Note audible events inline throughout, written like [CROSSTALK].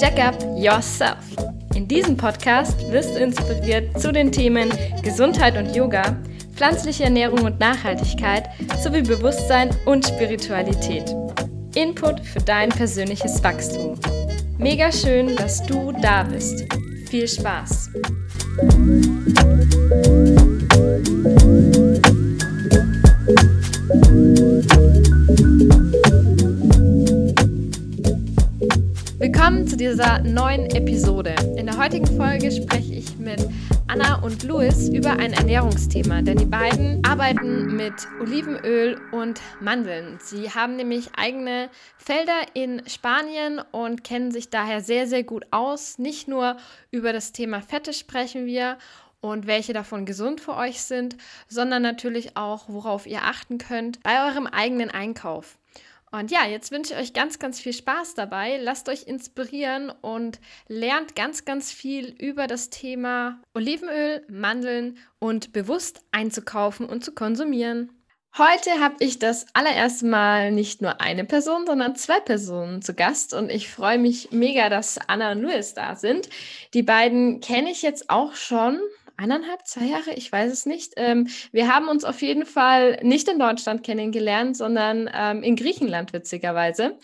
Jack up yourself. In diesem Podcast wirst du inspiriert zu den Themen Gesundheit und Yoga, pflanzliche Ernährung und Nachhaltigkeit sowie Bewusstsein und Spiritualität. Input für dein persönliches Wachstum. Mega schön, dass du da bist. Viel Spaß! Willkommen zu dieser neuen Episode. In der heutigen Folge spreche Anna und Louis über ein Ernährungsthema, denn die beiden arbeiten mit Olivenöl und Mandeln. Sie haben nämlich eigene Felder in Spanien und kennen sich daher sehr, sehr gut aus. Nicht nur über das Thema Fette sprechen wir und welche davon gesund für euch sind, sondern natürlich auch, worauf ihr achten könnt bei eurem eigenen Einkauf. Und ja, jetzt wünsche ich euch ganz, ganz viel Spaß dabei. Lasst euch inspirieren und lernt ganz, ganz viel über das Thema Olivenöl, Mandeln und bewusst einzukaufen und zu konsumieren. Heute habe ich das allererste Mal nicht nur eine Person, sondern zwei Personen zu Gast und ich freue mich mega, dass Anna und Louis da sind. Die beiden kenne ich jetzt auch schon eineinhalb, zwei Jahre, ich weiß es nicht. Ähm, wir haben uns auf jeden Fall nicht in Deutschland kennengelernt, sondern ähm, in Griechenland witzigerweise.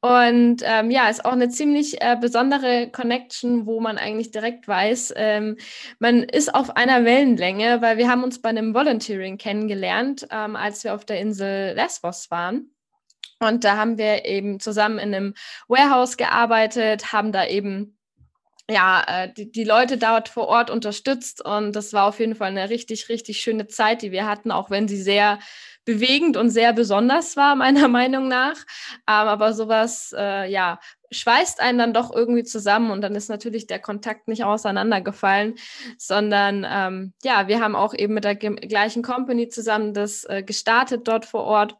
Und ähm, ja, ist auch eine ziemlich äh, besondere Connection, wo man eigentlich direkt weiß, ähm, man ist auf einer Wellenlänge, weil wir haben uns bei einem Volunteering kennengelernt, ähm, als wir auf der Insel Lesbos waren. Und da haben wir eben zusammen in einem Warehouse gearbeitet, haben da eben ja, äh, die, die Leute dort vor Ort unterstützt und das war auf jeden Fall eine richtig, richtig schöne Zeit, die wir hatten, auch wenn sie sehr bewegend und sehr besonders war, [LAUGHS] meiner Meinung nach. Ähm, aber sowas, äh, ja, schweißt einen dann doch irgendwie zusammen und dann ist natürlich der Kontakt nicht auseinandergefallen, sondern ähm, ja, wir haben auch eben mit der gleichen Company zusammen das äh, gestartet dort vor Ort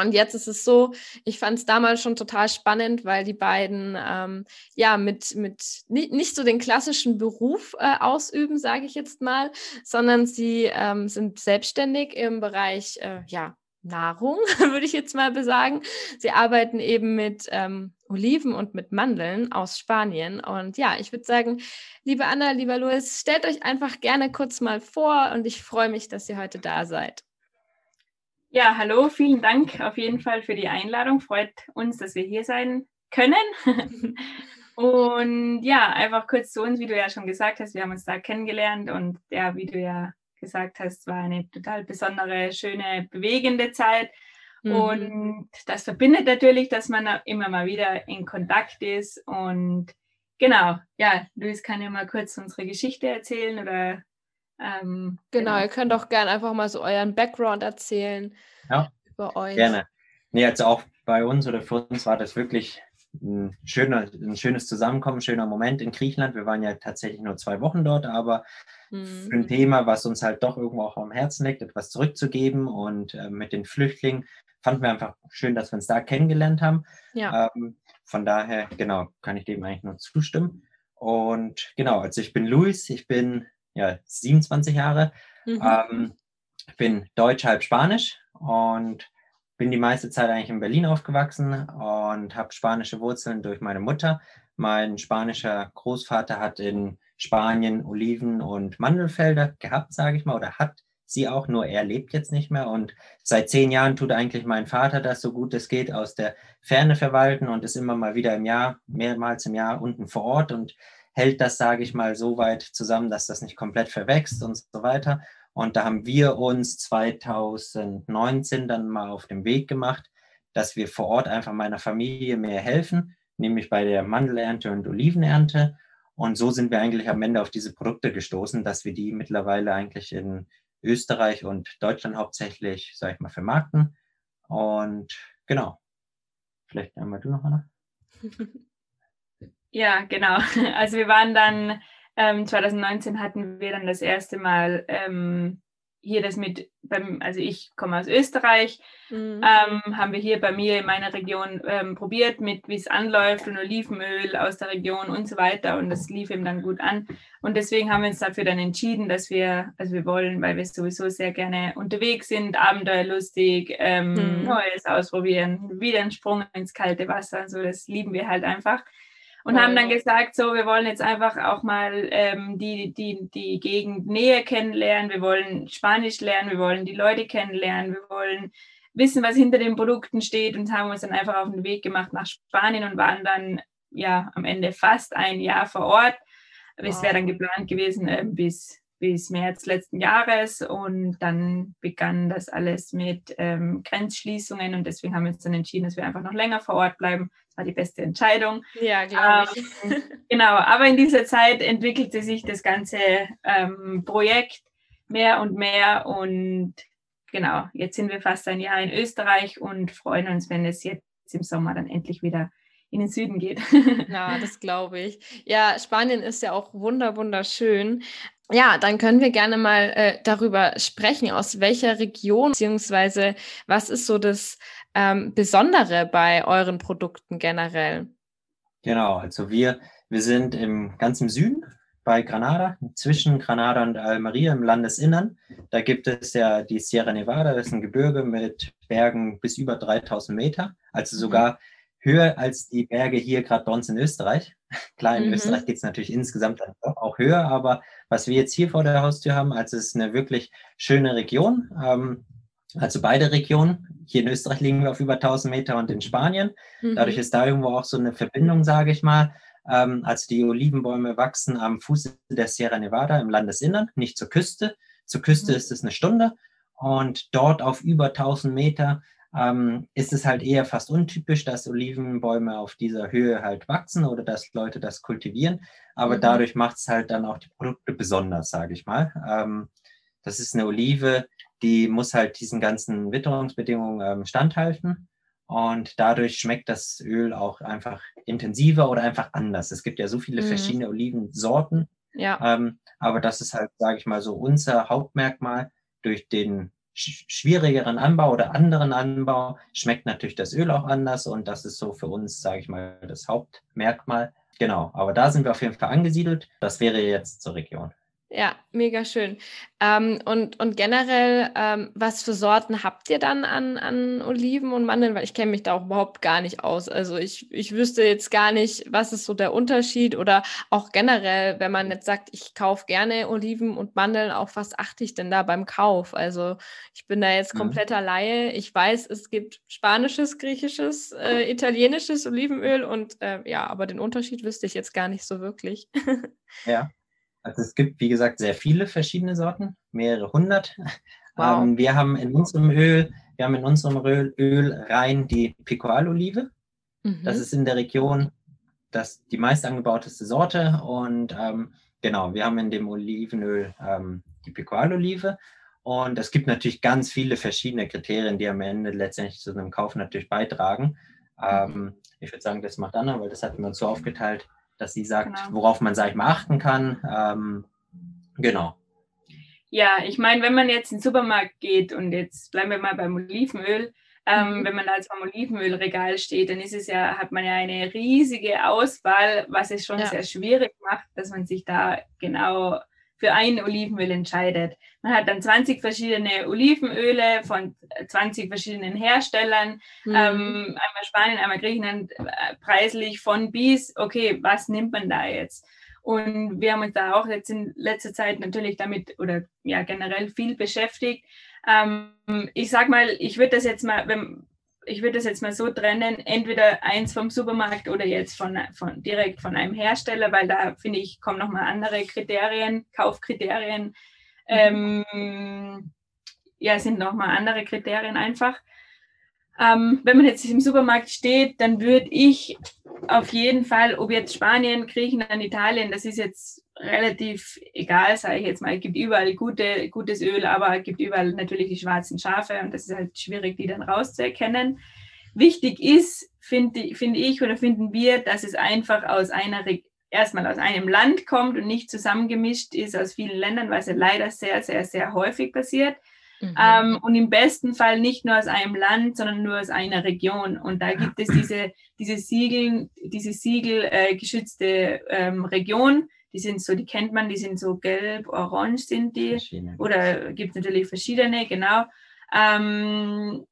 und jetzt ist es so, ich fand es damals schon total spannend, weil die beiden ähm, ja mit, mit nicht, nicht so den klassischen Beruf äh, ausüben, sage ich jetzt mal, sondern sie ähm, sind selbstständig im Bereich äh, ja, Nahrung, [LAUGHS] würde ich jetzt mal besagen. Sie arbeiten eben mit ähm, Oliven und mit Mandeln aus Spanien. Und ja, ich würde sagen, liebe Anna, lieber Louis, stellt euch einfach gerne kurz mal vor und ich freue mich, dass ihr heute da seid. Ja, hallo, vielen Dank auf jeden Fall für die Einladung. Freut uns, dass wir hier sein können. [LAUGHS] und ja, einfach kurz zu uns, wie du ja schon gesagt hast, wir haben uns da kennengelernt und ja, wie du ja gesagt hast, war eine total besondere, schöne, bewegende Zeit. Mhm. Und das verbindet natürlich, dass man immer mal wieder in Kontakt ist. Und genau, ja, Luis kann ja mal kurz unsere Geschichte erzählen oder ähm, genau, genau, ihr könnt auch gerne einfach mal so euren Background erzählen ja, über euch. Gerne. Nee, also auch bei uns oder für uns war das wirklich ein, schöner, ein schönes Zusammenkommen, ein schöner Moment in Griechenland. Wir waren ja tatsächlich nur zwei Wochen dort, aber mhm. für ein Thema, was uns halt doch irgendwo auch am Herzen liegt, etwas zurückzugeben und äh, mit den Flüchtlingen fanden wir einfach schön, dass wir uns da kennengelernt haben. Ja. Ähm, von daher, genau, kann ich dem eigentlich nur zustimmen. Und genau, also ich bin Luis, ich bin ja, 27 Jahre. Mhm. Ähm, bin Deutsch, halb Spanisch und bin die meiste Zeit eigentlich in Berlin aufgewachsen und habe spanische Wurzeln durch meine Mutter. Mein spanischer Großvater hat in Spanien Oliven- und Mandelfelder gehabt, sage ich mal, oder hat sie auch, nur er lebt jetzt nicht mehr. Und seit zehn Jahren tut eigentlich mein Vater das so gut es geht aus der Ferne verwalten und ist immer mal wieder im Jahr, mehrmals im Jahr unten vor Ort und hält das, sage ich mal, so weit zusammen, dass das nicht komplett verwächst und so weiter. Und da haben wir uns 2019 dann mal auf den Weg gemacht, dass wir vor Ort einfach meiner Familie mehr helfen, nämlich bei der Mandelernte und Olivenernte. Und so sind wir eigentlich am Ende auf diese Produkte gestoßen, dass wir die mittlerweile eigentlich in Österreich und Deutschland hauptsächlich, sage ich mal, vermarkten. Und genau. Vielleicht einmal du noch, Anna. [LAUGHS] Ja, genau. [LAUGHS] Also wir waren dann, ähm, 2019 hatten wir dann das erste Mal ähm, hier das mit beim, also ich komme aus Österreich, mhm. ähm, haben wir hier bei mir in meiner Region ähm, probiert, mit wie es anläuft und Olivenöl aus der Region und so weiter. Und das lief ihm dann gut an. Und deswegen haben wir uns dafür dann entschieden, dass wir, also wir wollen, weil wir sowieso sehr gerne unterwegs sind, abenteuerlustig, ähm, mhm. Neues ausprobieren, wieder einen Sprung ins kalte Wasser. So, das lieben wir halt einfach und haben dann gesagt, so, wir wollen jetzt einfach auch mal ähm, die, die, die Gegend näher kennenlernen, wir wollen Spanisch lernen, wir wollen die Leute kennenlernen, wir wollen wissen, was hinter den Produkten steht und haben uns dann einfach auf den Weg gemacht nach Spanien und waren dann ja am Ende fast ein Jahr vor Ort. Wow. Es wäre dann geplant gewesen äh, bis bis März letzten Jahres und dann begann das alles mit ähm, Grenzschließungen und deswegen haben wir uns dann entschieden, dass wir einfach noch länger vor Ort bleiben. Das war die beste Entscheidung. Ja, glaube ich. Ähm, genau, aber in dieser Zeit entwickelte sich das ganze ähm, Projekt mehr und mehr und genau, jetzt sind wir fast ein Jahr in Österreich und freuen uns, wenn es jetzt im Sommer dann endlich wieder in den Süden geht. Ja, das glaube ich. Ja, Spanien ist ja auch wunder wunderschön. Ja, dann können wir gerne mal äh, darüber sprechen, aus welcher Region, beziehungsweise was ist so das ähm, Besondere bei euren Produkten generell? Genau, also wir, wir sind im ganzen Süden bei Granada, zwischen Granada und Almeria im Landesinnern. Da gibt es ja die Sierra Nevada, das ist ein Gebirge mit Bergen bis über 3000 Meter, also mhm. sogar höher als die Berge hier gerade bei uns in Österreich. [LAUGHS] Klar, in mhm. Österreich geht es natürlich insgesamt auch höher, aber was wir jetzt hier vor der Haustür haben, also es ist eine wirklich schöne Region. Ähm, also beide Regionen. Hier in Österreich liegen wir auf über 1000 Meter und in Spanien. Mhm. Dadurch ist da irgendwo auch so eine Verbindung, sage ich mal. Ähm, also die Olivenbäume wachsen am Fuße der Sierra Nevada im Landesinnern, nicht zur Küste. Zur Küste mhm. ist es eine Stunde und dort auf über 1000 Meter ähm, ist es halt eher fast untypisch, dass Olivenbäume auf dieser Höhe halt wachsen oder dass Leute das kultivieren. Aber mhm. dadurch macht es halt dann auch die Produkte besonders, sage ich mal. Ähm, das ist eine Olive, die muss halt diesen ganzen Witterungsbedingungen ähm, standhalten. Und dadurch schmeckt das Öl auch einfach intensiver oder einfach anders. Es gibt ja so viele mhm. verschiedene Olivensorten. Ja. Ähm, aber das ist halt, sage ich mal, so unser Hauptmerkmal durch den schwierigeren Anbau oder anderen Anbau schmeckt natürlich das Öl auch anders und das ist so für uns, sage ich mal, das Hauptmerkmal. Genau, aber da sind wir auf jeden Fall angesiedelt. Das wäre jetzt zur Region. Ja, mega schön. Ähm, und, und generell, ähm, was für Sorten habt ihr dann an, an Oliven und Mandeln? Weil ich kenne mich da auch überhaupt gar nicht aus. Also ich, ich wüsste jetzt gar nicht, was ist so der Unterschied oder auch generell, wenn man jetzt sagt, ich kaufe gerne Oliven und Mandeln, auf was achte ich denn da beim Kauf? Also ich bin da jetzt mhm. kompletter. Laie. Ich weiß, es gibt spanisches, griechisches, äh, italienisches Olivenöl und äh, ja, aber den Unterschied wüsste ich jetzt gar nicht so wirklich. [LAUGHS] ja. Also es gibt, wie gesagt, sehr viele verschiedene Sorten, mehrere hundert. [LAUGHS] Wow. Ähm, wir haben in unserem Öl, wir haben in unserem Öl, Öl rein die Picoal-Olive. Mhm. Das ist in der Region das, die meist angebauteste Sorte. Und ähm, genau, wir haben in dem Olivenöl ähm, die Picoal-Olive. Und es gibt natürlich ganz viele verschiedene Kriterien, die am Ende letztendlich zu einem Kauf natürlich beitragen. Mhm. Ähm, ich würde sagen, das macht Anna, weil das hatten wir uns so aufgeteilt dass sie sagt, genau. worauf man, sag ich mal, achten kann. Ähm, genau. Ja, ich meine, wenn man jetzt in den Supermarkt geht und jetzt bleiben wir mal beim Olivenöl, ähm, mhm. wenn man da jetzt am Olivenölregal steht, dann ist es ja, hat man ja eine riesige Auswahl, was es schon ja. sehr schwierig macht, dass man sich da genau für ein Olivenöl entscheidet. Man hat dann 20 verschiedene Olivenöle von 20 verschiedenen Herstellern, mhm. ähm, einmal Spanien, einmal Griechenland, äh, preislich von bis. Okay, was nimmt man da jetzt? Und wir haben uns da auch jetzt in letzter Zeit natürlich damit oder ja generell viel beschäftigt. Ähm, ich sag mal, ich würde das jetzt mal, wenn, ich würde das jetzt mal so trennen, entweder eins vom Supermarkt oder jetzt von, von direkt von einem Hersteller, weil da finde ich, kommen nochmal andere Kriterien, Kaufkriterien. Mhm. Ähm, ja, sind nochmal andere Kriterien einfach. Ähm, wenn man jetzt im Supermarkt steht, dann würde ich auf jeden Fall, ob jetzt Spanien, Griechenland, Italien, das ist jetzt relativ egal, sage ich jetzt mal. Es gibt überall gute, gutes Öl, aber es gibt überall natürlich die schwarzen Schafe und das ist halt schwierig, die dann rauszuerkennen. Wichtig ist, finde find ich oder finden wir, dass es einfach aus einer erstmal aus einem Land kommt und nicht zusammengemischt ist aus vielen Ländern, was ja leider sehr, sehr, sehr häufig passiert. Mhm. Ähm, und im besten Fall nicht nur aus einem Land, sondern nur aus einer Region. Und da gibt es diese, diese Siegel, diese Siegel äh, geschützte ähm, Region. Die sind so, die kennt man, die sind so gelb, orange sind die. Oder gibt es natürlich verschiedene, genau. Ähm,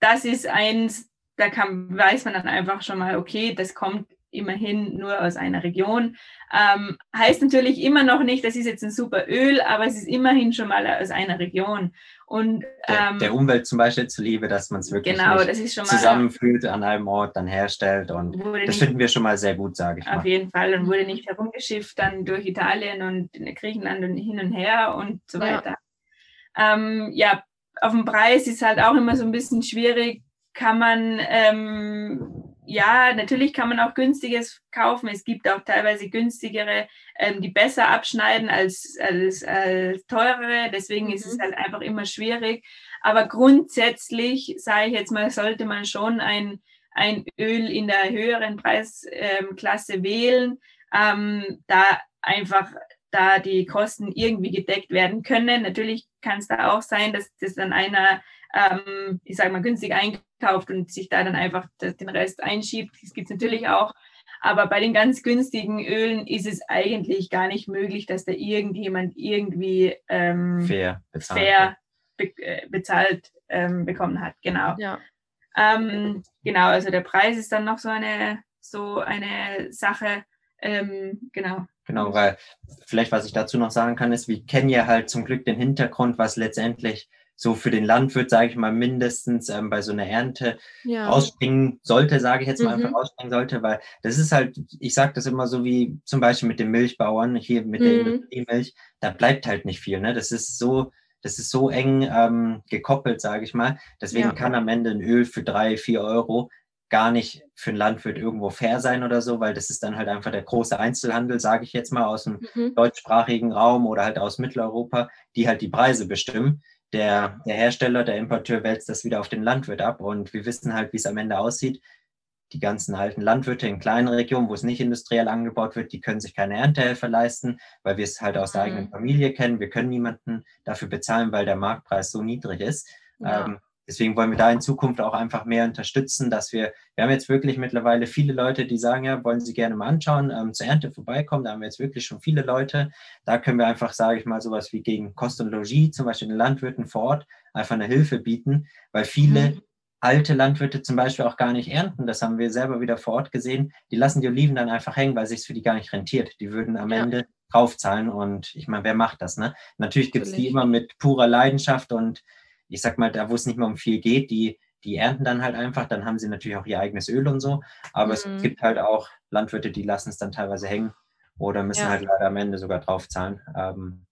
das ist eins, da kann, weiß man dann einfach schon mal, okay, das kommt immerhin nur aus einer Region. Ähm, heißt natürlich immer noch nicht, das ist jetzt ein super Öl, aber es ist immerhin schon mal aus einer Region. Und, der, ähm, der Umwelt zum Beispiel zuliebe, dass man es wirklich genau, zusammenfühlt, an einem Ort dann herstellt. Und das nicht, finden wir schon mal sehr gut, sage ich auf mal. Auf jeden Fall und wurde nicht herumgeschifft dann durch Italien und Griechenland und hin und her und so weiter. Ja, ähm, ja auf dem Preis ist halt auch immer so ein bisschen schwierig. Kann man ähm, ja, natürlich kann man auch günstiges kaufen. Es gibt auch teilweise günstigere, ähm, die besser abschneiden als, als, als teurere. Deswegen mhm. ist es mhm. halt einfach immer schwierig. Aber grundsätzlich, sage ich jetzt mal, sollte man schon ein, ein Öl in der höheren Preisklasse ähm, wählen, ähm, da einfach da die Kosten irgendwie gedeckt werden können. Natürlich kann es da auch sein, dass das dann einer ähm, ich sage mal, günstig einkauft und sich da dann einfach den Rest einschiebt. Das gibt es natürlich auch. Aber bei den ganz günstigen Ölen ist es eigentlich gar nicht möglich, dass da irgendjemand irgendwie ähm, fair bezahlt, fair be äh, bezahlt ähm, bekommen hat. Genau. Ja. Ähm, genau, also der Preis ist dann noch so eine, so eine Sache. Ähm, genau. Genau, weil vielleicht, was ich dazu noch sagen kann, ist, wir kennen ja halt zum Glück den Hintergrund, was letztendlich so für den Landwirt, sage ich mal, mindestens ähm, bei so einer Ernte ja. rausspringen sollte, sage ich jetzt mal mhm. einfach rausspringen sollte, weil das ist halt, ich sage das immer so wie zum Beispiel mit den Milchbauern hier mit mhm. der Industriemilch, da bleibt halt nicht viel. Ne? Das ist so, das ist so eng ähm, gekoppelt, sage ich mal. Deswegen ja. kann am Ende ein Öl für drei, vier Euro gar nicht für einen Landwirt irgendwo fair sein oder so, weil das ist dann halt einfach der große Einzelhandel, sage ich jetzt mal, aus dem mhm. deutschsprachigen Raum oder halt aus Mitteleuropa, die halt die Preise bestimmen der, der Hersteller, der Importeur wälzt das wieder auf den Landwirt ab und wir wissen halt, wie es am Ende aussieht. Die ganzen alten Landwirte in kleinen Regionen, wo es nicht industriell angebaut wird, die können sich keine Erntehelfer leisten, weil wir es halt aus der mhm. eigenen Familie kennen. Wir können niemanden dafür bezahlen, weil der Marktpreis so niedrig ist. Ja. Ähm, deswegen wollen wir da in Zukunft auch einfach mehr unterstützen, dass wir, wir haben jetzt wirklich mittlerweile viele Leute, die sagen, ja, wollen Sie gerne mal anschauen, ähm, zur Ernte vorbeikommen. Da haben wir jetzt wirklich schon viele Leute. Da können wir einfach, sage ich mal, sowas wie gegen Kost und Logis, zum Beispiel den Landwirten vor Ort, einfach eine Hilfe bieten, weil viele mhm. alte Landwirte zum Beispiel auch gar nicht ernten. Das haben wir selber wieder vor Ort gesehen. Die lassen die Oliven dann einfach hängen, weil es sich für die gar nicht rentiert. Die würden am ja. Ende draufzahlen und ich meine, wer macht das? Ne? Natürlich gibt es die immer mit purer Leidenschaft und ich sag mal, da wo es nicht mehr um viel geht, die, die ernten dann halt einfach, dann haben sie natürlich auch ihr eigenes Öl und so. Aber mhm. es gibt halt auch Landwirte, die lassen es dann teilweise hängen oder müssen ja. halt leider am Ende sogar draufzahlen. Ähm,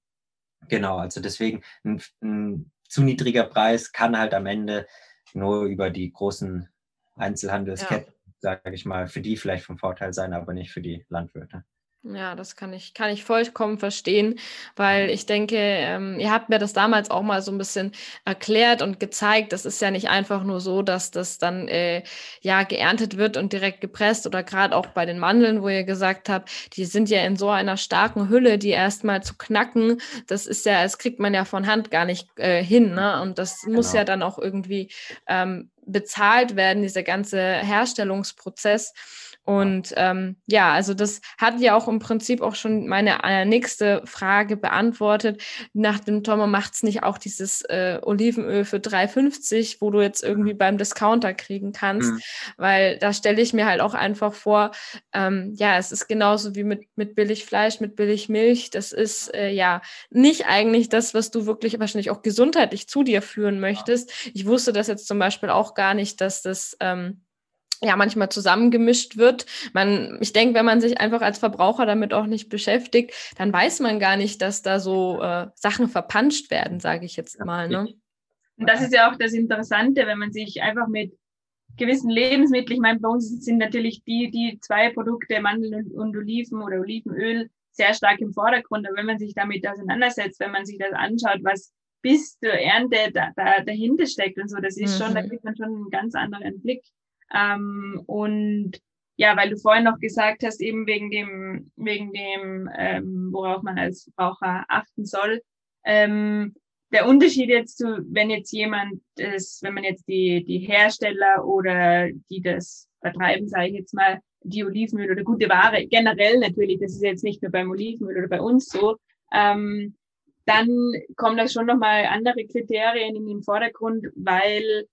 genau, also deswegen ein, ein zu niedriger Preis kann halt am Ende nur über die großen Einzelhandelsketten, ja. sage ich mal, für die vielleicht vom Vorteil sein, aber nicht für die Landwirte. Ja, das kann ich, kann ich vollkommen verstehen, weil ich denke, ähm, ihr habt mir das damals auch mal so ein bisschen erklärt und gezeigt. Das ist ja nicht einfach nur so, dass das dann äh, ja geerntet wird und direkt gepresst oder gerade auch bei den Mandeln, wo ihr gesagt habt, die sind ja in so einer starken Hülle, die erstmal zu knacken. Das ist ja, das kriegt man ja von Hand gar nicht äh, hin, ne? Und das genau. muss ja dann auch irgendwie ähm, bezahlt werden, dieser ganze Herstellungsprozess. Und ähm, ja, also das hat ja auch im Prinzip auch schon meine äh, nächste Frage beantwortet. Nach dem Tommer macht es nicht auch dieses äh, Olivenöl für 3,50, wo du jetzt irgendwie beim Discounter kriegen kannst, mhm. weil da stelle ich mir halt auch einfach vor, ähm, ja, es ist genauso wie mit, mit Billigfleisch, mit Billigmilch. Das ist äh, ja nicht eigentlich das, was du wirklich wahrscheinlich auch gesundheitlich zu dir führen möchtest. Ich wusste das jetzt zum Beispiel auch gar nicht, dass das ähm, ja manchmal zusammengemischt wird. Man, ich denke, wenn man sich einfach als Verbraucher damit auch nicht beschäftigt, dann weiß man gar nicht, dass da so äh, Sachen verpanscht werden, sage ich jetzt mal. Ne? Und das ist ja auch das Interessante, wenn man sich einfach mit gewissen Lebensmitteln, ich meine, bei uns sind natürlich die, die zwei Produkte, Mandeln und, Oliven oder Olivenöl, sehr stark im Vordergrund. Aber wenn man sich damit auseinandersetzt, wenn man sich das anschaut, was bis zur Ernte da, da dahinter steckt und so, das ist mhm. schon, da mhm. kriegt man schon einen ganz anderen Blick. Ähm, und ja, weil du vorhin noch gesagt hast, eben wegen dem, wegen dem, ähm, worauf man als Verbraucher achten soll. Ähm, der Unterschied jetzt zu, wenn jetzt jemand ist, wenn man jetzt die, die Hersteller oder die das vertreiben, sage ich jetzt mal, die Olivenöl oder gute Ware, generell natürlich, das ist jetzt nicht nur beim Olivenöl oder bei uns so, ähm, dann kommen da schon nochmal andere Kriterien in den Vordergrund, weil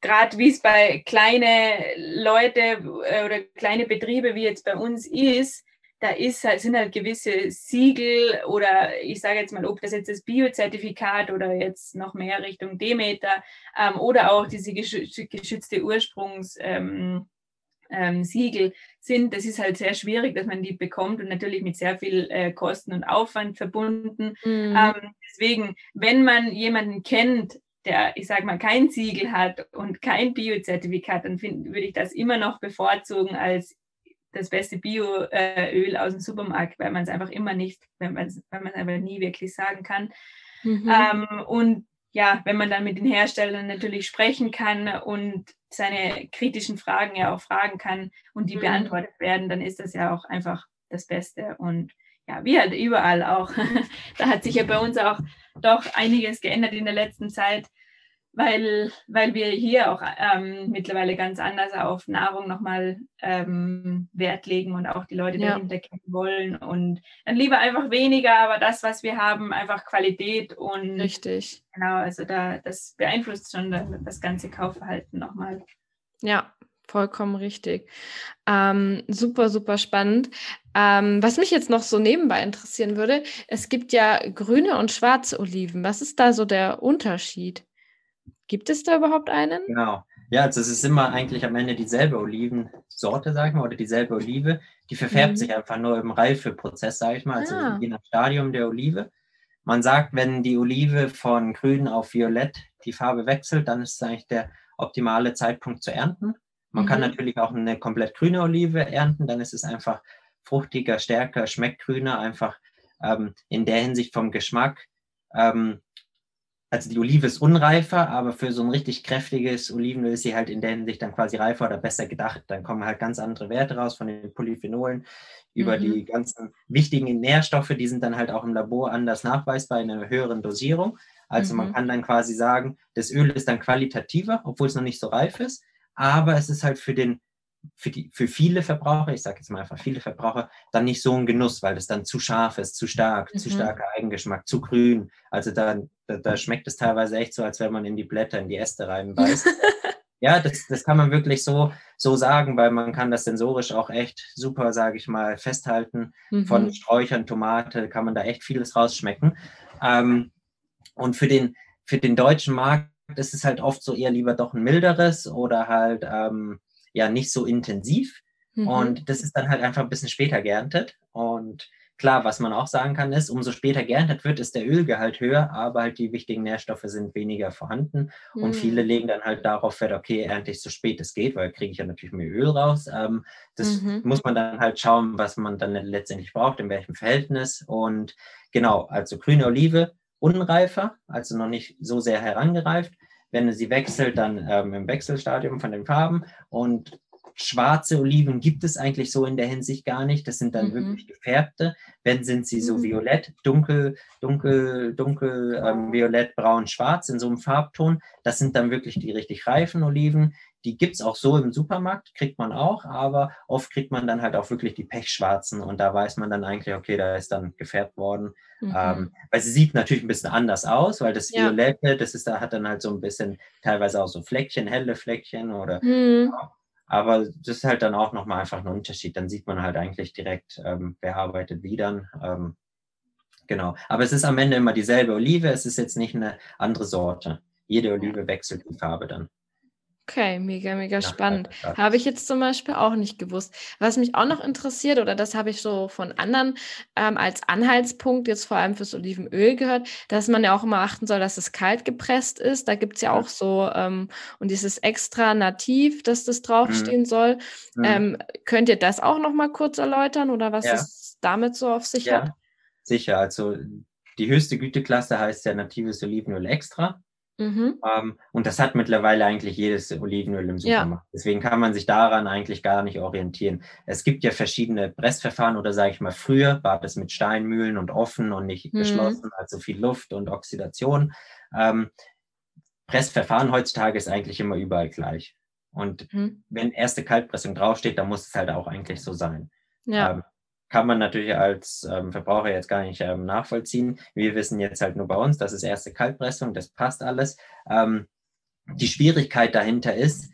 gerade wie es bei kleine Leute äh, oder kleine Betriebe wie jetzt bei uns ist, da ist halt, sind halt gewisse Siegel oder ich sage jetzt mal, ob das jetzt das Biozertifikat oder jetzt noch mehr Richtung Demeter ähm, oder auch diese geschützte Ursprungs ähm, ähm, Siegel sind, das ist halt sehr schwierig, dass man die bekommt und natürlich mit sehr viel äh, Kosten und Aufwand verbunden. Mhm. Ähm, deswegen, wenn man jemanden kennt, der, ich sage mal, kein Siegel hat und kein Biozertifikat, dann find, würde ich das immer noch bevorzugen als das beste Bioöl äh, aus dem Supermarkt, weil man es einfach immer nicht, wenn man es einfach nie wirklich sagen kann. Mhm. Ähm, und ja, wenn man dann mit den Herstellern natürlich sprechen kann und seine kritischen Fragen ja auch fragen kann und die mhm. beantwortet werden, dann ist das ja auch einfach das Beste. Und ja, wie halt überall auch. [LAUGHS] da hat sich ja bei uns auch doch einiges geändert in der letzten Zeit weil, weil wir hier auch ähm, mittlerweile ganz anders auf Nahrung nochmal ähm, Wert legen und auch die Leute ja. dahinter kennen wollen. Und dann lieber einfach weniger, aber das, was wir haben, einfach Qualität und richtig. Genau, also da das beeinflusst schon das ganze Kaufverhalten nochmal. Ja, vollkommen richtig. Ähm, super, super spannend. Ähm, was mich jetzt noch so nebenbei interessieren würde, es gibt ja grüne und schwarze Oliven. Was ist da so der Unterschied? Gibt es da überhaupt einen? Genau. Ja, also es ist immer eigentlich am Ende dieselbe Olivensorte, sag ich mal, oder dieselbe Olive. Die verfärbt mhm. sich einfach nur im Reifeprozess, sage ich mal, also ah. je nach Stadium der Olive. Man sagt, wenn die Olive von grün auf violett die Farbe wechselt, dann ist es eigentlich der optimale Zeitpunkt zu ernten. Man mhm. kann natürlich auch eine komplett grüne Olive ernten, dann ist es einfach fruchtiger, stärker, schmeckt grüner, einfach ähm, in der Hinsicht vom Geschmack ähm, also die Olive ist unreifer, aber für so ein richtig kräftiges Olivenöl ist sie halt in der Hinsicht dann quasi reifer oder besser gedacht. Dann kommen halt ganz andere Werte raus von den Polyphenolen über mhm. die ganzen wichtigen Nährstoffe, die sind dann halt auch im Labor anders nachweisbar in einer höheren Dosierung. Also mhm. man kann dann quasi sagen, das Öl ist dann qualitativer, obwohl es noch nicht so reif ist, aber es ist halt für den für, die, für viele Verbraucher, ich sage jetzt mal einfach viele Verbraucher, dann nicht so ein Genuss, weil das dann zu scharf ist, zu stark, mhm. zu starker Eigengeschmack, zu grün. Also da, da, da, schmeckt es teilweise echt so, als wenn man in die Blätter, in die Äste reinbeißt. [LAUGHS] ja, das, das kann man wirklich so, so sagen, weil man kann das sensorisch auch echt super, sage ich mal, festhalten. Mhm. Von Sträuchern, Tomate kann man da echt vieles rausschmecken. Ähm, und für den, für den deutschen Markt ist es halt oft so eher lieber doch ein milderes oder halt ähm, ja nicht so intensiv. Mhm. Und das ist dann halt einfach ein bisschen später geerntet. Und klar, was man auch sagen kann, ist, umso später geerntet wird, ist der Ölgehalt höher, aber halt die wichtigen Nährstoffe sind weniger vorhanden. Mhm. Und viele legen dann halt darauf Wert, okay, ernte ich so spät es geht, weil kriege ich ja natürlich mehr Öl raus. Ähm, das mhm. muss man dann halt schauen, was man dann letztendlich braucht, in welchem Verhältnis. Und genau, also grüne Olive, unreifer, also noch nicht so sehr herangereift. Wenn sie wechselt, dann ähm, im Wechselstadium von den Farben. Und schwarze Oliven gibt es eigentlich so in der Hinsicht gar nicht. Das sind dann mhm. wirklich gefärbte. Wenn sind sie so mhm. violett, dunkel, dunkel, dunkel, ähm, violett, braun, schwarz in so einem Farbton. Das sind dann wirklich die richtig reifen Oliven. Die gibt es auch so im Supermarkt, kriegt man auch, aber oft kriegt man dann halt auch wirklich die pechschwarzen und da weiß man dann eigentlich, okay, da ist dann gefärbt worden. Mhm. Ähm, weil sie sieht natürlich ein bisschen anders aus, weil das Violette, das ist, da hat dann halt so ein bisschen teilweise auch so Fleckchen, helle Fleckchen oder mhm. Aber das ist halt dann auch nochmal einfach ein Unterschied. Dann sieht man halt eigentlich direkt, ähm, wer arbeitet wie dann. Ähm, genau. Aber es ist am Ende immer dieselbe Olive. Es ist jetzt nicht eine andere Sorte. Jede Olive wechselt die Farbe dann. Okay, mega, mega spannend. Habe ich jetzt zum Beispiel auch nicht gewusst. Was mich auch noch interessiert, oder das habe ich so von anderen ähm, als Anhaltspunkt jetzt vor allem fürs Olivenöl gehört, dass man ja auch immer achten soll, dass es kalt gepresst ist. Da gibt es ja auch so, ähm, und dieses extra nativ, dass das draufstehen mhm. soll. Mhm. Ähm, könnt ihr das auch noch mal kurz erläutern oder was ja. es damit so auf sich ja. hat? Sicher, also die höchste Güteklasse heißt ja natives Olivenöl extra. Mhm. Ähm, und das hat mittlerweile eigentlich jedes Olivenöl im Supermarkt. Ja. Deswegen kann man sich daran eigentlich gar nicht orientieren. Es gibt ja verschiedene Pressverfahren oder sage ich mal, früher war das mit Steinmühlen und offen und nicht mhm. geschlossen, also viel Luft und Oxidation. Ähm, Pressverfahren heutzutage ist eigentlich immer überall gleich. Und mhm. wenn erste Kaltpressung draufsteht, dann muss es halt auch eigentlich so sein. Ja. Ähm, kann man natürlich als ähm, Verbraucher jetzt gar nicht ähm, nachvollziehen. Wir wissen jetzt halt nur bei uns, das ist erste Kaltpressung, das passt alles. Ähm, die Schwierigkeit dahinter ist,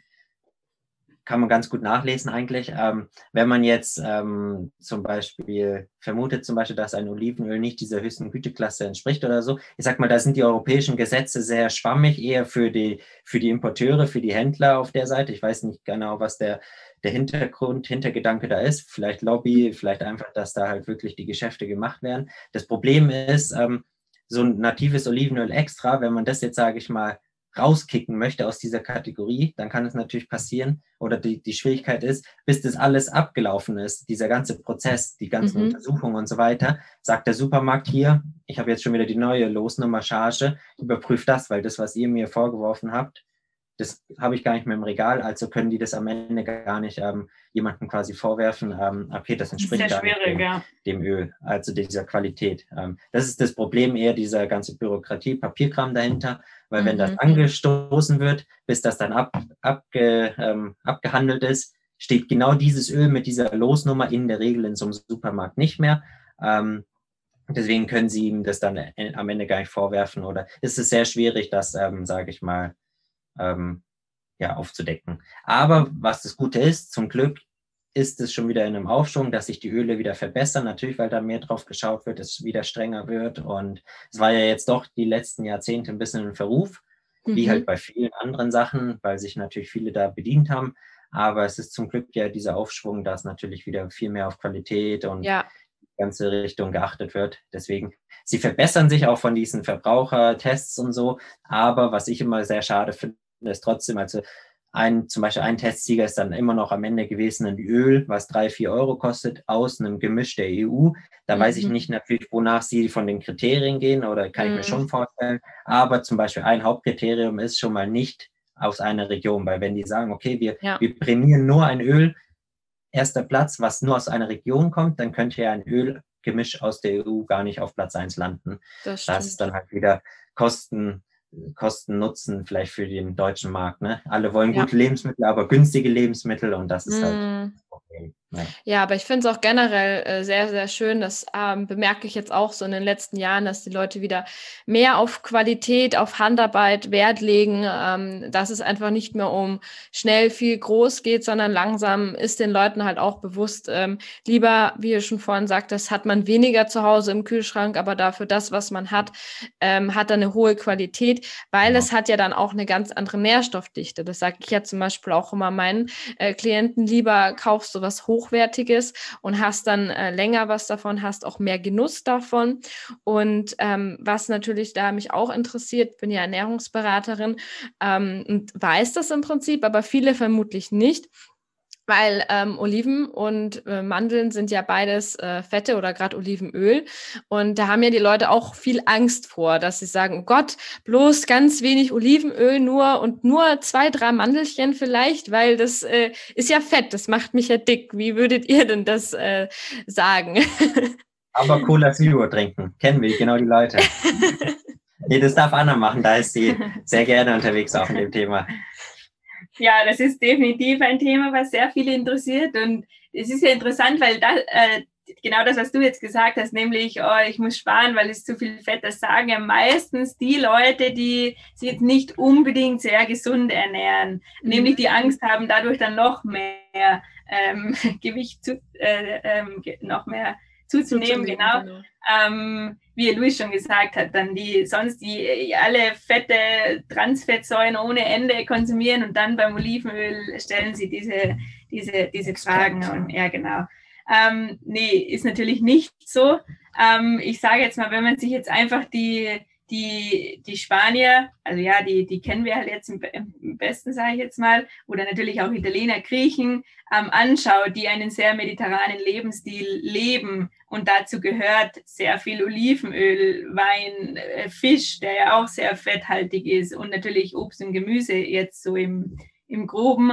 kann man ganz gut nachlesen eigentlich. Ähm, wenn man jetzt ähm, zum Beispiel vermutet, zum Beispiel, dass ein Olivenöl nicht dieser höchsten Güteklasse entspricht oder so, ich sag mal, da sind die europäischen Gesetze sehr schwammig, eher für die, für die Importeure, für die Händler auf der Seite. Ich weiß nicht genau, was der, der Hintergrund, Hintergedanke da ist. Vielleicht Lobby, vielleicht einfach, dass da halt wirklich die Geschäfte gemacht werden. Das Problem ist, ähm, so ein natives Olivenöl extra, wenn man das jetzt, sage ich mal, rauskicken möchte aus dieser Kategorie, dann kann es natürlich passieren oder die, die Schwierigkeit ist, bis das alles abgelaufen ist, dieser ganze Prozess, die ganzen mhm. Untersuchungen und so weiter, sagt der Supermarkt hier, ich habe jetzt schon wieder die neue Losnummer Charge, überprüft das, weil das, was ihr mir vorgeworfen habt, das habe ich gar nicht mehr im Regal, also können die das am Ende gar nicht ähm, jemandem quasi vorwerfen, ähm, okay, das entspricht das dem, ja. dem, Öl, also dieser Qualität. Ähm, das ist das Problem eher dieser ganze Bürokratie, Papierkram dahinter, weil mhm. wenn das mhm. angestoßen wird, bis das dann ab, abge, ähm, abgehandelt ist, steht genau dieses Öl mit dieser Losnummer in der Regel in so einem Supermarkt nicht mehr. Ähm, deswegen können sie ihm das dann äh, am Ende gar nicht vorwerfen oder ist es sehr schwierig, das, ähm, sage ich mal, ähm, ja, aufzudecken. Aber was das Gute ist, zum Glück ist es schon wieder in einem Aufschwung, dass sich die Öle wieder verbessern. Natürlich, weil da mehr drauf geschaut wird, es wieder strenger wird. Und es war ja jetzt doch die letzten Jahrzehnte ein bisschen ein Verruf, mhm. wie halt bei vielen anderen Sachen, weil sich natürlich viele da bedient haben. Aber es ist zum Glück ja dieser Aufschwung, dass natürlich wieder viel mehr auf Qualität und ja. die ganze Richtung geachtet wird. Deswegen, sie verbessern sich auch von diesen Verbrauchertests und so. Aber was ich immer sehr schade finde, ist trotzdem, also ein, zum Beispiel ein Testsieger ist dann immer noch am Ende gewesen ein Öl, was drei, vier Euro kostet, aus einem Gemisch der EU. Da mhm. weiß ich mhm. nicht natürlich, wonach sie von den Kriterien gehen oder kann mhm. ich mir schon vorstellen. Aber zum Beispiel ein Hauptkriterium ist schon mal nicht aus einer Region, weil wenn die sagen, okay, wir, ja. wir prämieren nur ein Öl, erster Platz, was nur aus einer Region kommt, dann könnte ja ein Ölgemisch aus der EU gar nicht auf Platz 1 landen. Das, das ist dann halt wieder Kosten Kosten Nutzen vielleicht für den deutschen Markt. Ne? Alle wollen ja. gute Lebensmittel, aber günstige Lebensmittel und das ist halt mm. Problem. Ja. ja, aber ich finde es auch generell äh, sehr, sehr schön. Das ähm, bemerke ich jetzt auch so in den letzten Jahren, dass die Leute wieder mehr auf Qualität, auf Handarbeit Wert legen, ähm, dass es einfach nicht mehr um schnell viel groß geht, sondern langsam ist den Leuten halt auch bewusst, ähm, lieber, wie ihr schon vorhin sagt, das hat man weniger zu Hause im Kühlschrank, aber dafür das, was man hat, ähm, hat dann eine hohe Qualität, weil ja. es hat ja dann auch eine ganz andere Nährstoffdichte. Das sage ich ja zum Beispiel auch immer meinen äh, Klienten, lieber kaufst du was Hochwertiges und hast dann äh, länger was davon, hast auch mehr Genuss davon. Und ähm, was natürlich da mich auch interessiert, bin ja Ernährungsberaterin ähm, und weiß das im Prinzip, aber viele vermutlich nicht weil ähm, Oliven und äh, Mandeln sind ja beides äh, Fette oder gerade Olivenöl. Und da haben ja die Leute auch viel Angst vor, dass sie sagen, oh Gott, bloß ganz wenig Olivenöl nur und nur zwei, drei Mandelchen vielleicht, weil das äh, ist ja Fett, das macht mich ja dick. Wie würdet ihr denn das äh, sagen? [LAUGHS] Aber Cola Zero trinken, kennen wir genau die Leute. [LAUGHS] nee, das darf Anna machen, da ist sie sehr gerne unterwegs auch in dem Thema. Ja, das ist definitiv ein Thema, was sehr viele interessiert. Und es ist ja interessant, weil da, äh, genau das, was du jetzt gesagt hast, nämlich, oh, ich muss sparen, weil es zu viel Fett, das sagen ja meistens die Leute, die sich jetzt nicht unbedingt sehr gesund ernähren, mhm. nämlich die Angst haben, dadurch dann noch mehr ähm, [LAUGHS] Gewicht zu, äh, ähm, noch mehr zuzunehmen, genau. genau. Ähm, wie Luis schon gesagt hat, dann die sonst die alle fette Transfettsäuren ohne Ende konsumieren und dann beim Olivenöl stellen sie diese, diese, diese Fragen. Und, ja, genau. Ähm, nee, ist natürlich nicht so. Ähm, ich sage jetzt mal, wenn man sich jetzt einfach die, die, die Spanier, also ja, die, die kennen wir halt jetzt im, im besten, sage ich jetzt mal, oder natürlich auch Italiener, Griechen, ähm, anschaut, die einen sehr mediterranen Lebensstil leben. Und dazu gehört sehr viel Olivenöl, Wein, äh, Fisch, der ja auch sehr fetthaltig ist und natürlich Obst und Gemüse jetzt so im, im Groben.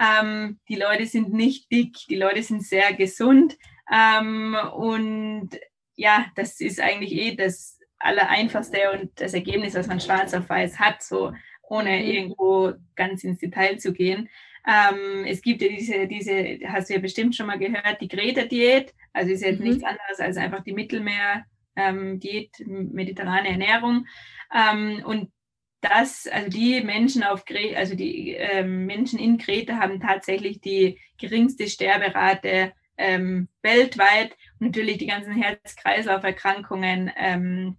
Ähm, die Leute sind nicht dick, die Leute sind sehr gesund. Ähm, und ja, das ist eigentlich eh das Allereinfachste und das Ergebnis, was man schwarz auf weiß hat, so ohne mhm. irgendwo ganz ins Detail zu gehen. Ähm, es gibt ja diese, diese, hast du ja bestimmt schon mal gehört, die Greta-Diät. Also ist jetzt mhm. nichts anderes als einfach die Mittelmeer-Diät, ähm, mediterrane Ernährung. Ähm, und das, also die Menschen auf Kreta, also die ähm, Menschen in Kreta haben tatsächlich die geringste Sterberate ähm, weltweit. Und natürlich die ganzen Herz-Kreislauf-Erkrankungen ähm,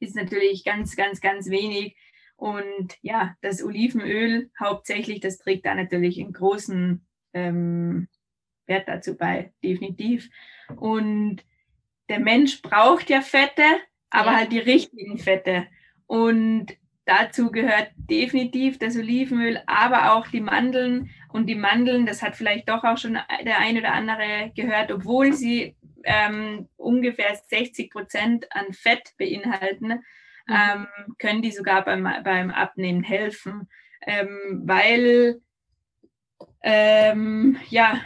ist natürlich ganz, ganz, ganz wenig. Und ja, das Olivenöl hauptsächlich, das trägt da natürlich einen großen ähm, Wert dazu bei, definitiv. Und der Mensch braucht ja Fette, aber ja. halt die richtigen Fette. Und dazu gehört definitiv das Olivenöl, aber auch die Mandeln. Und die Mandeln, das hat vielleicht doch auch schon der ein oder andere gehört, obwohl sie ähm, ungefähr 60 Prozent an Fett beinhalten, Mhm. ähm, können die sogar beim, beim Abnehmen helfen, ähm, weil ähm, ja,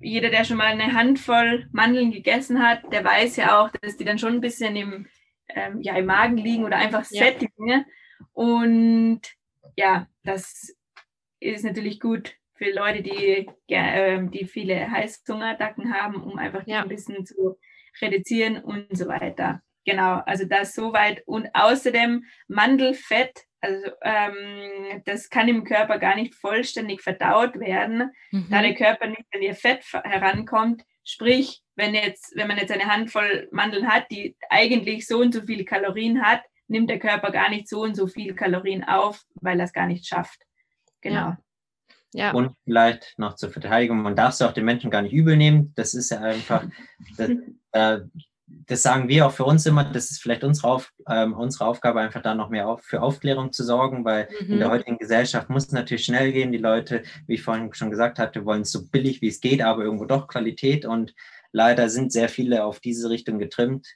jeder, der schon mal eine Handvoll Mandeln gegessen hat, der weiß ja auch, dass die dann schon ein bisschen im, ähm, ja, im Magen liegen oder einfach ja. sättigen. Und ja, das ist natürlich gut für Leute, die, äh, die viele Heißhungerattacken haben, um einfach ja. ein bisschen zu reduzieren und so weiter. Genau, also das soweit. Und außerdem Mandelfett, also ähm, das kann im Körper gar nicht vollständig verdaut werden, mhm. da der Körper nicht an ihr Fett herankommt. Sprich, wenn, jetzt, wenn man jetzt eine Handvoll Mandeln hat, die eigentlich so und so viele Kalorien hat, nimmt der Körper gar nicht so und so viele Kalorien auf, weil er es gar nicht schafft. Genau. Ja. Ja. Und vielleicht noch zur Verteidigung, man darf es auch den Menschen gar nicht übel nehmen. Das ist ja einfach, [LAUGHS] das, äh, das sagen wir auch für uns immer, das ist vielleicht unsere, Auf, ähm, unsere Aufgabe, einfach da noch mehr auf, für Aufklärung zu sorgen, weil mhm. in der mhm. heutigen Gesellschaft muss es natürlich schnell gehen. Die Leute, wie ich vorhin schon gesagt hatte, wollen es so billig wie es geht, aber irgendwo doch Qualität. Und leider sind sehr viele auf diese Richtung getrimmt,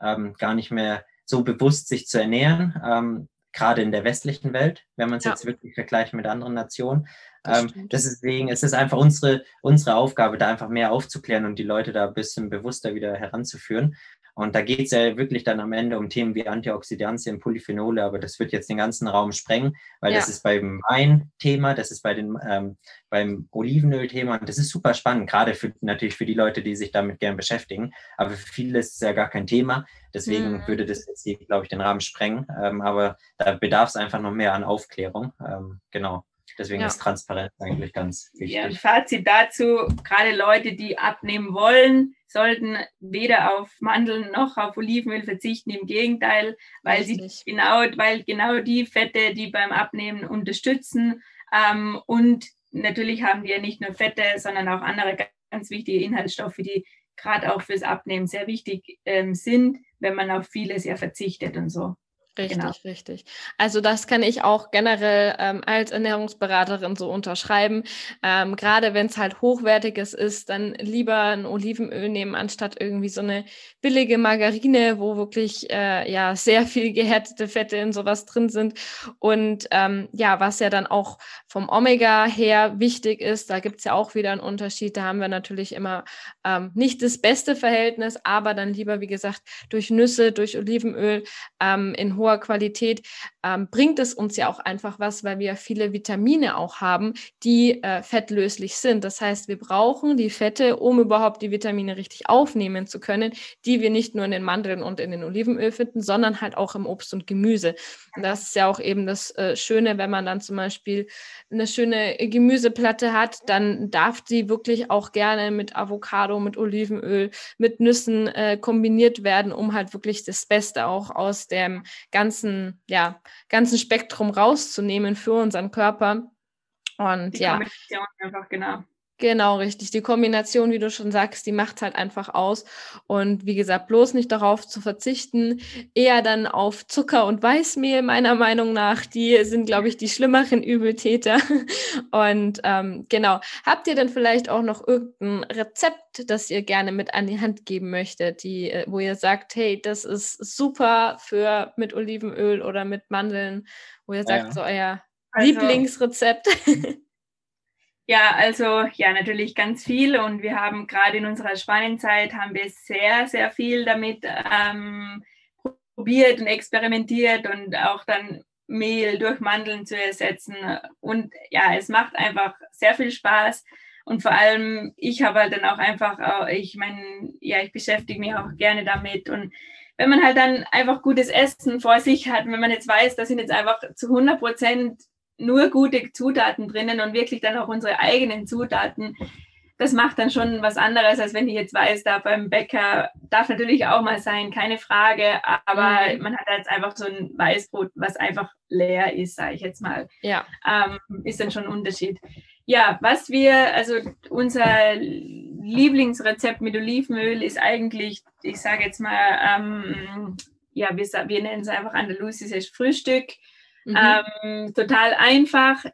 ähm, gar nicht mehr so bewusst sich zu ernähren, ähm, gerade in der westlichen Welt, wenn man es ja. jetzt wirklich vergleicht mit anderen Nationen. Ähm, deswegen ist es einfach unsere, unsere Aufgabe, da einfach mehr aufzuklären und die Leute da ein bisschen bewusster wieder heranzuführen. Und da geht es ja wirklich dann am Ende um Themen wie Antioxidantien, Polyphenole, aber das wird jetzt den ganzen Raum sprengen, weil ja. das ist beim Wein-Thema, das ist bei den, ähm, beim Olivenöl-Thema und das ist super spannend, gerade für, natürlich für die Leute, die sich damit gern beschäftigen. Aber für viele ist es ja gar kein Thema, deswegen mhm. würde das jetzt hier, glaube ich, den Rahmen sprengen. Ähm, aber da bedarf es einfach noch mehr an Aufklärung. Ähm, genau. Deswegen ja. ist Transparenz eigentlich ganz wichtig. Ja, Fazit dazu, gerade Leute, die abnehmen wollen, sollten weder auf Mandeln noch auf Olivenöl verzichten, im Gegenteil, weil Richtig. sie genau, weil genau die Fette, die beim Abnehmen unterstützen. Ähm, und natürlich haben ja nicht nur Fette, sondern auch andere ganz wichtige Inhaltsstoffe, die gerade auch fürs Abnehmen sehr wichtig ähm, sind, wenn man auf vieles ja verzichtet und so. Richtig, genau. richtig. Also das kann ich auch generell ähm, als Ernährungsberaterin so unterschreiben. Ähm, Gerade wenn es halt hochwertiges ist, dann lieber ein Olivenöl nehmen, anstatt irgendwie so eine billige Margarine, wo wirklich äh, ja sehr viel gehärtete Fette in sowas drin sind. Und ähm, ja, was ja dann auch vom Omega her wichtig ist, da gibt es ja auch wieder einen Unterschied. Da haben wir natürlich immer ähm, nicht das beste Verhältnis, aber dann lieber, wie gesagt, durch Nüsse, durch Olivenöl ähm, in hoher Qualität, ähm, bringt es uns ja auch einfach was, weil wir viele Vitamine auch haben, die äh, fettlöslich sind. Das heißt, wir brauchen die Fette, um überhaupt die Vitamine richtig aufnehmen zu können, die wir nicht nur in den Mandeln und in den Olivenöl finden, sondern halt auch im Obst und Gemüse. Und das ist ja auch eben das äh, Schöne, wenn man dann zum Beispiel eine schöne Gemüseplatte hat, dann darf die wirklich auch gerne mit Avocado, mit Olivenöl, mit Nüssen äh, kombiniert werden, um halt wirklich das Beste auch aus dem ganzen, ja, ganzen Spektrum rauszunehmen für unseren Körper. Und Die ja. Einfach, genau. Genau, richtig. Die Kombination, wie du schon sagst, die macht halt einfach aus. Und wie gesagt, bloß nicht darauf zu verzichten, eher dann auf Zucker und Weißmehl, meiner Meinung nach. Die sind, glaube ich, die schlimmeren [LAUGHS] Übeltäter. Und ähm, genau, habt ihr denn vielleicht auch noch irgendein Rezept, das ihr gerne mit an die Hand geben möchtet, die, äh, wo ihr sagt, hey, das ist super für mit Olivenöl oder mit Mandeln, wo ihr sagt, ja. so euer also, Lieblingsrezept? [LAUGHS] Ja, also ja, natürlich ganz viel und wir haben gerade in unserer Spanienzeit haben wir sehr, sehr viel damit ähm, probiert und experimentiert und auch dann Mehl durch Mandeln zu ersetzen. Und ja, es macht einfach sehr viel Spaß. Und vor allem, ich habe halt dann auch einfach, ich meine, ja, ich beschäftige mich auch gerne damit. Und wenn man halt dann einfach gutes Essen vor sich hat, wenn man jetzt weiß, das sind jetzt einfach zu 100 Prozent nur gute Zutaten drinnen und wirklich dann auch unsere eigenen Zutaten. Das macht dann schon was anderes, als wenn ich jetzt weiß, da beim Bäcker darf natürlich auch mal sein, keine Frage, aber mhm. man hat jetzt einfach so ein Weißbrot, was einfach leer ist, sage ich jetzt mal. Ja. Ähm, ist dann schon ein Unterschied. Ja, was wir, also unser Lieblingsrezept mit Olivenöl ist eigentlich, ich sage jetzt mal, ähm, ja, wir, wir nennen es einfach andalusisches Frühstück. Mhm. Ähm, total einfach,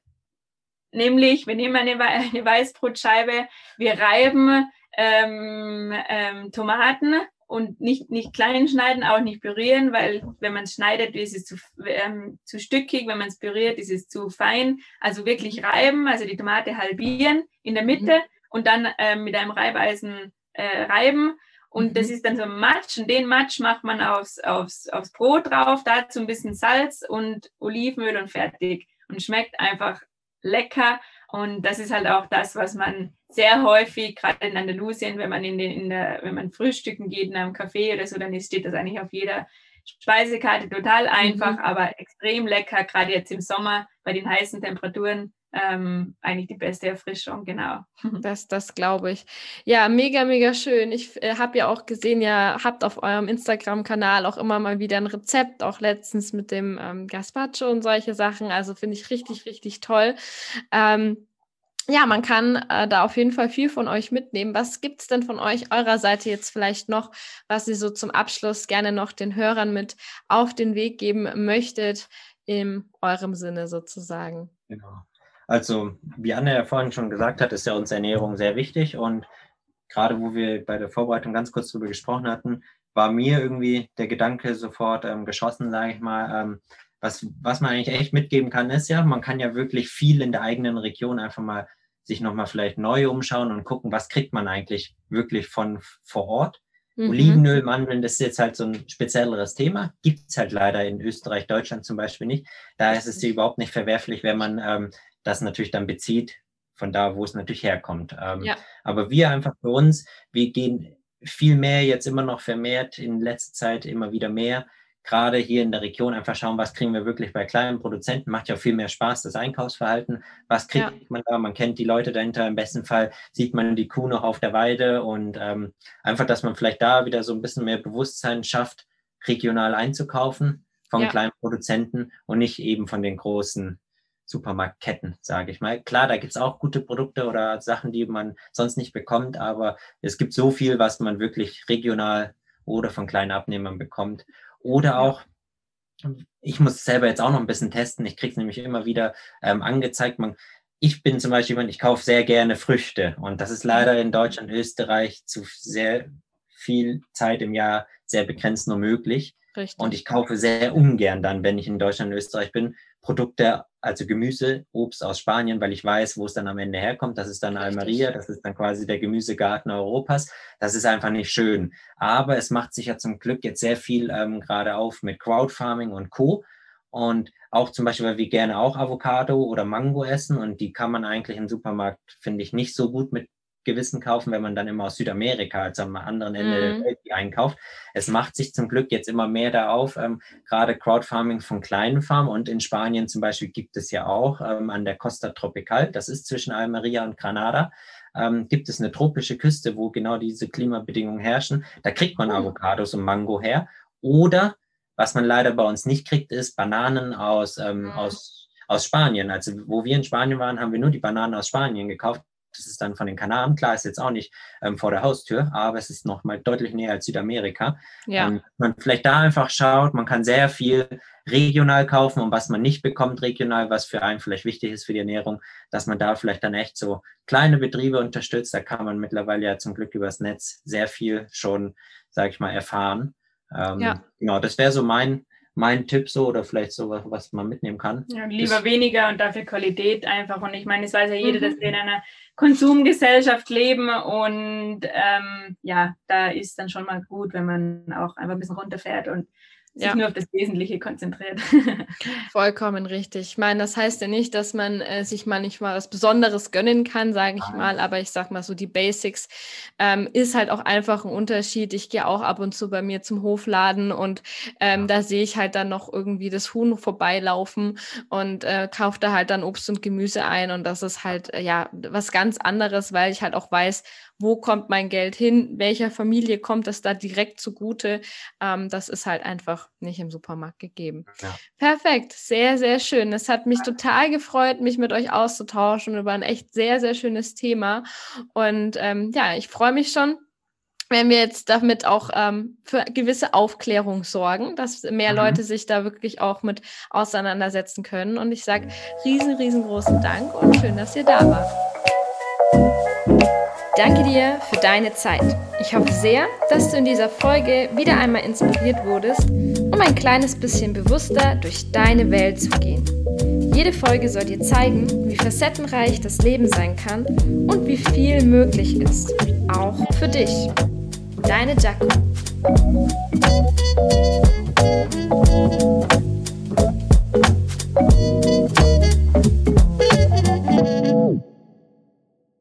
nämlich wir nehmen eine, eine Weißbrotscheibe, wir reiben ähm, ähm, Tomaten und nicht, nicht klein schneiden, auch nicht pürieren, weil wenn man es schneidet, ist es zu, ähm, zu stückig, wenn man es püriert, ist es zu fein. Also wirklich reiben, also die Tomate halbieren in der Mitte mhm. und dann ähm, mit einem Reibeisen äh, reiben und mhm. das ist dann so ein Matsch und den Matsch macht man aufs, aufs, aufs Brot drauf, dazu ein bisschen Salz und Olivenöl und fertig. Und schmeckt einfach lecker. Und das ist halt auch das, was man sehr häufig, gerade in Andalusien, wenn man in, den, in der, wenn man frühstücken geht in einem Café oder so, dann steht das eigentlich auf jeder Speisekarte total einfach, mhm. aber extrem lecker, gerade jetzt im Sommer bei den heißen Temperaturen ähm, eigentlich die beste Erfrischung, genau. [LAUGHS] Das, das glaube ich. Ja, mega, mega schön. Ich äh, habe ja auch gesehen, ihr habt auf eurem Instagram-Kanal auch immer mal wieder ein Rezept, auch letztens mit dem ähm, Gazpacho und solche Sachen. Also finde ich richtig, richtig toll. Ähm, ja, man kann äh, da auf jeden Fall viel von euch mitnehmen. Was gibt es denn von euch eurer Seite jetzt vielleicht noch, was ihr so zum Abschluss gerne noch den Hörern mit auf den Weg geben möchtet, in eurem Sinne sozusagen? Genau. Also, wie Anne ja vorhin schon gesagt hat, ist ja uns Ernährung sehr wichtig und gerade wo wir bei der Vorbereitung ganz kurz darüber gesprochen hatten, war mir irgendwie der Gedanke sofort ähm, geschossen, sage ich mal, ähm, was, was man eigentlich echt mitgeben kann, ist ja, man kann ja wirklich viel in der eigenen Region einfach mal sich nochmal vielleicht neu umschauen und gucken, was kriegt man eigentlich wirklich von vor Ort. Mhm. Olivenöl, Mandeln, das ist jetzt halt so ein spezielleres Thema. Gibt es halt leider in Österreich, Deutschland zum Beispiel nicht. Da ist es überhaupt nicht verwerflich, wenn man ähm, das natürlich dann bezieht von da, wo es natürlich herkommt. Ähm, ja. Aber wir einfach für uns, wir gehen viel mehr jetzt immer noch vermehrt in letzter Zeit immer wieder mehr. Gerade hier in der Region einfach schauen, was kriegen wir wirklich bei kleinen Produzenten. Macht ja viel mehr Spaß, das Einkaufsverhalten. Was kriegt ja. man da? Man kennt die Leute dahinter. Im besten Fall sieht man die Kuh noch auf der Weide und ähm, einfach, dass man vielleicht da wieder so ein bisschen mehr Bewusstsein schafft, regional einzukaufen von ja. kleinen Produzenten und nicht eben von den großen Supermarktketten, sage ich mal. Klar, da gibt es auch gute Produkte oder Sachen, die man sonst nicht bekommt, aber es gibt so viel, was man wirklich regional oder von kleinen Abnehmern bekommt. Oder auch, ich muss selber jetzt auch noch ein bisschen testen, ich kriege es nämlich immer wieder ähm, angezeigt. Man, ich bin zum Beispiel jemand, ich kaufe sehr gerne Früchte und das ist leider in Deutschland, Österreich zu sehr viel Zeit im Jahr sehr begrenzt nur möglich. Richtig. Und ich kaufe sehr ungern dann, wenn ich in Deutschland und Österreich bin, Produkte, also Gemüse, Obst aus Spanien, weil ich weiß, wo es dann am Ende herkommt. Das ist dann Richtig. Almeria, das ist dann quasi der Gemüsegarten Europas. Das ist einfach nicht schön. Aber es macht sich ja zum Glück jetzt sehr viel ähm, gerade auf mit Crowdfarming und Co. Und auch zum Beispiel, weil wir gerne auch Avocado oder Mango essen und die kann man eigentlich im Supermarkt, finde ich, nicht so gut mit Gewissen kaufen, wenn man dann immer aus Südamerika, also am anderen Ende mhm. der Welt einkauft. Es macht sich zum Glück jetzt immer mehr da auf, ähm, gerade Crowdfarming von kleinen Farmen und in Spanien zum Beispiel gibt es ja auch ähm, an der Costa Tropical, das ist zwischen Almeria und Granada, ähm, gibt es eine tropische Küste, wo genau diese Klimabedingungen herrschen. Da kriegt man mhm. Avocados und Mango her. Oder was man leider bei uns nicht kriegt, ist Bananen aus, ähm, mhm. aus, aus Spanien. Also wo wir in Spanien waren, haben wir nur die Bananen aus Spanien gekauft Das ist dann von den Kanaren. Klar, ist jetzt auch nicht ähm, vor der Haustür, aber es ist noch mal deutlich näher als Südamerika. Ja. Ähm, man vielleicht da einfach schaut, man kann sehr viel regional kaufen und was man nicht bekommt regional, was für einen vielleicht wichtig ist für die Ernährung, dass man da vielleicht dann echt so kleine Betriebe unterstützt. Da kann man mittlerweile ja zum Glück übers Netz sehr viel schon, sage ich mal, erfahren. Ähm, ja. Genau, das wäre so mein, mein Tipp so oder vielleicht so, was, was man mitnehmen kann. Ja, lieber das, weniger und dafür Qualität einfach. Und ich meine, es weiß ja jeder, mhm. dass wir in einer Konsumgesellschaft leben und ähm, ja, da ist dann schon mal gut, wenn man auch einfach ein bisschen runterfährt und sich ja. nur auf das Wesentliche konzentriert. [LAUGHS] Vollkommen richtig. Ich meine, das heißt ja nicht, dass man äh, sich mal nicht mal was Besonderes gönnen kann, sage ich mal, aber ich sag mal so, die Basics ähm, ist halt auch einfach ein Unterschied. Ich gehe auch ab und zu bei mir zum Hofladen und ähm, da sehe ich halt dann noch irgendwie das Huhn vorbeilaufen und äh, kaufe da halt dann Obst und Gemüse ein und das ist halt äh, ja was ganz anderes, weil ich halt auch weiß, wo kommt mein Geld hin, welcher Familie kommt das da direkt zugute. Ähm, das ist halt einfach nicht im Supermarkt gegeben. Ja. Perfekt, sehr, sehr schön. Es hat mich total gefreut, mich mit euch auszutauschen über ein echt sehr, sehr schönes Thema. Und ähm, ja, ich freue mich schon, wenn wir jetzt damit auch ähm, für gewisse Aufklärung sorgen, dass mehr mhm. Leute sich da wirklich auch mit auseinandersetzen können. Und ich sage riesen, riesengroßen Dank und schön, dass ihr da wart danke dir für deine Zeit. Ich hoffe sehr, dass du in dieser Folge wieder einmal inspiriert wurdest, um ein kleines bisschen bewusster durch deine Welt zu gehen. Jede Folge soll dir zeigen, wie facettenreich das Leben sein kann und wie viel möglich ist, auch für dich. Deine Jaco.